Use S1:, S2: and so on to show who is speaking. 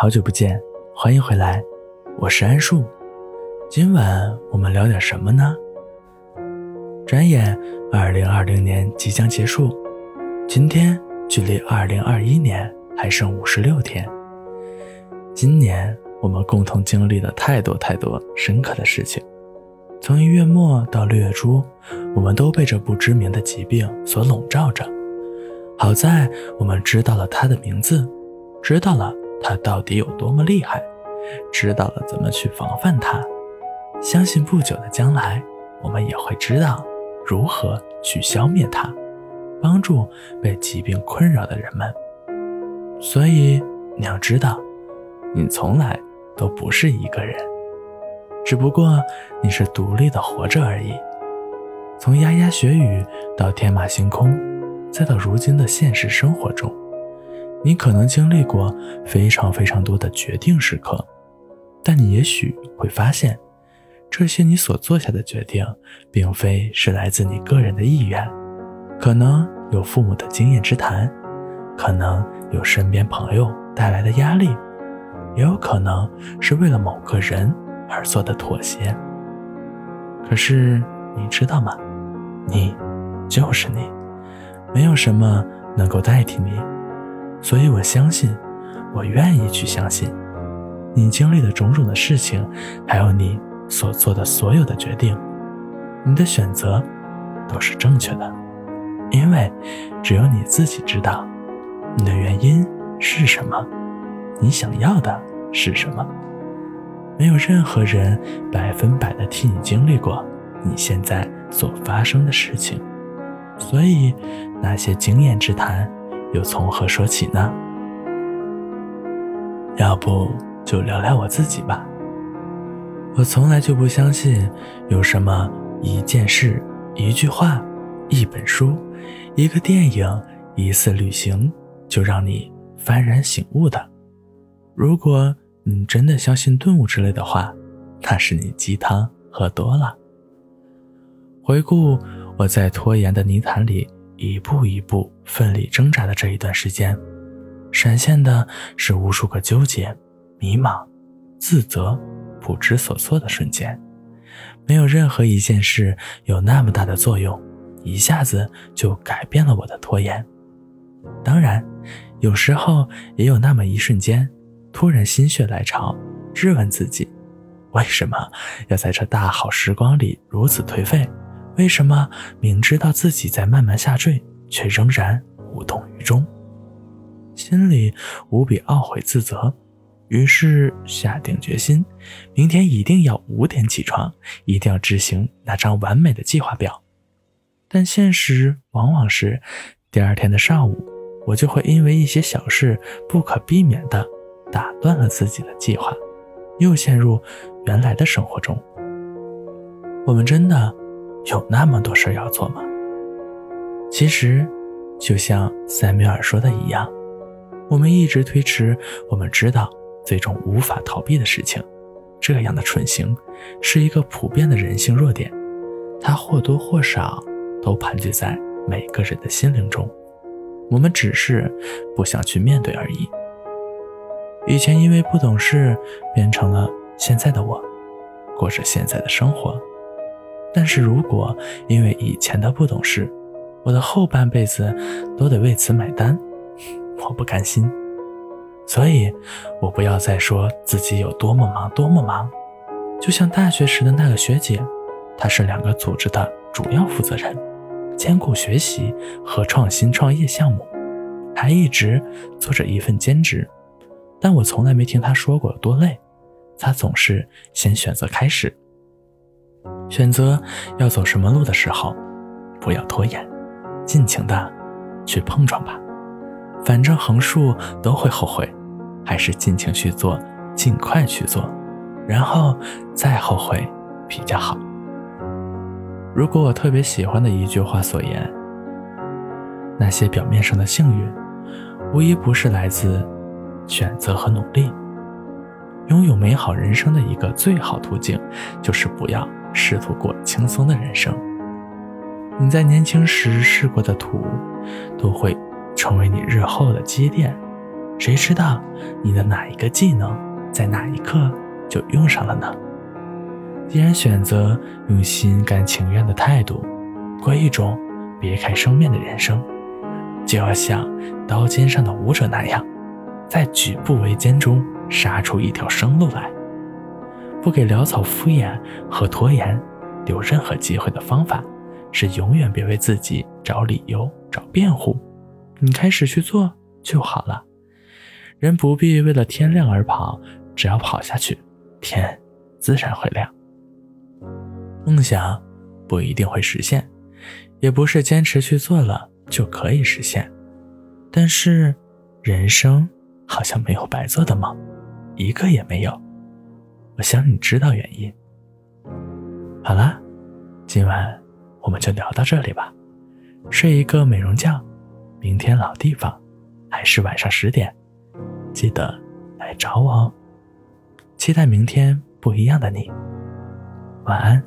S1: 好久不见，欢迎回来，我是安树。今晚我们聊点什么呢？转眼，二零二零年即将结束，今天距离二零二一年还剩五十六天。今年我们共同经历了太多太多深刻的事情，从一月末到六月初，我们都被这不知名的疾病所笼罩着。好在我们知道了它的名字，知道了。它到底有多么厉害？知道了怎么去防范它，相信不久的将来，我们也会知道如何去消灭它，帮助被疾病困扰的人们。所以你要知道，你从来都不是一个人，只不过你是独立的活着而已。从牙牙学语到天马行空，再到如今的现实生活中。你可能经历过非常非常多的决定时刻，但你也许会发现，这些你所做下的决定，并非是来自你个人的意愿，可能有父母的经验之谈，可能有身边朋友带来的压力，也有可能是为了某个人而做的妥协。可是你知道吗？你就是你，没有什么能够代替你。所以我相信，我愿意去相信，你经历的种种的事情，还有你所做的所有的决定，你的选择都是正确的，因为只有你自己知道，你的原因是什么，你想要的是什么，没有任何人百分百的替你经历过你现在所发生的事情，所以那些经验之谈。又从何说起呢？要不就聊聊我自己吧。我从来就不相信有什么一件事、一句话、一本书、一个电影、一次旅行就让你幡然醒悟的。如果你真的相信顿悟之类的话，那是你鸡汤喝多了。回顾我在拖延的泥潭里。一步一步奋力挣扎的这一段时间，闪现的是无数个纠结、迷茫、自责、不知所措的瞬间。没有任何一件事有那么大的作用，一下子就改变了我的拖延。当然，有时候也有那么一瞬间，突然心血来潮，质问自己：为什么要在这大好时光里如此颓废？为什么明知道自己在慢慢下坠，却仍然无动于衷？心里无比懊悔自责，于是下定决心，明天一定要五点起床，一定要执行那张完美的计划表。但现实往往是，第二天的上午，我就会因为一些小事不可避免地打断了自己的计划，又陷入原来的生活中。我们真的。有那么多事要做吗？其实，就像塞缪尔说的一样，我们一直推迟我们知道最终无法逃避的事情，这样的蠢行是一个普遍的人性弱点，它或多或少都盘踞在每个人的心灵中，我们只是不想去面对而已。以前因为不懂事，变成了现在的我，过着现在的生活。但是如果因为以前的不懂事，我的后半辈子都得为此买单，我不甘心。所以，我不要再说自己有多么忙，多么忙。就像大学时的那个学姐，她是两个组织的主要负责人，兼顾学习和创新创业项目，还一直做着一份兼职。但我从来没听她说过有多累，她总是先选择开始。选择要走什么路的时候，不要拖延，尽情的去碰撞吧。反正横竖都会后悔，还是尽情去做，尽快去做，然后再后悔比较好。如果我特别喜欢的一句话所言，那些表面上的幸运，无一不是来自选择和努力。拥有美好人生的一个最好途径，就是不要。试图过轻松的人生，你在年轻时试过的土，都会成为你日后的积淀。谁知道你的哪一个技能在哪一刻就用上了呢？既然选择用心甘情愿的态度过一种别开生面的人生，就要像刀尖上的舞者那样，在举步维艰中杀出一条生路来。不给潦草敷衍和拖延留任何机会的方法，是永远别为自己找理由、找辩护。你开始去做就好了。人不必为了天亮而跑，只要跑下去，天自然会亮。梦想不一定会实现，也不是坚持去做了就可以实现。但是，人生好像没有白做的梦，一个也没有。我想你知道原因。好了，今晚我们就聊到这里吧。睡一个美容觉，明天老地方，还是晚上十点，记得来找我哦。期待明天不一样的你。晚安。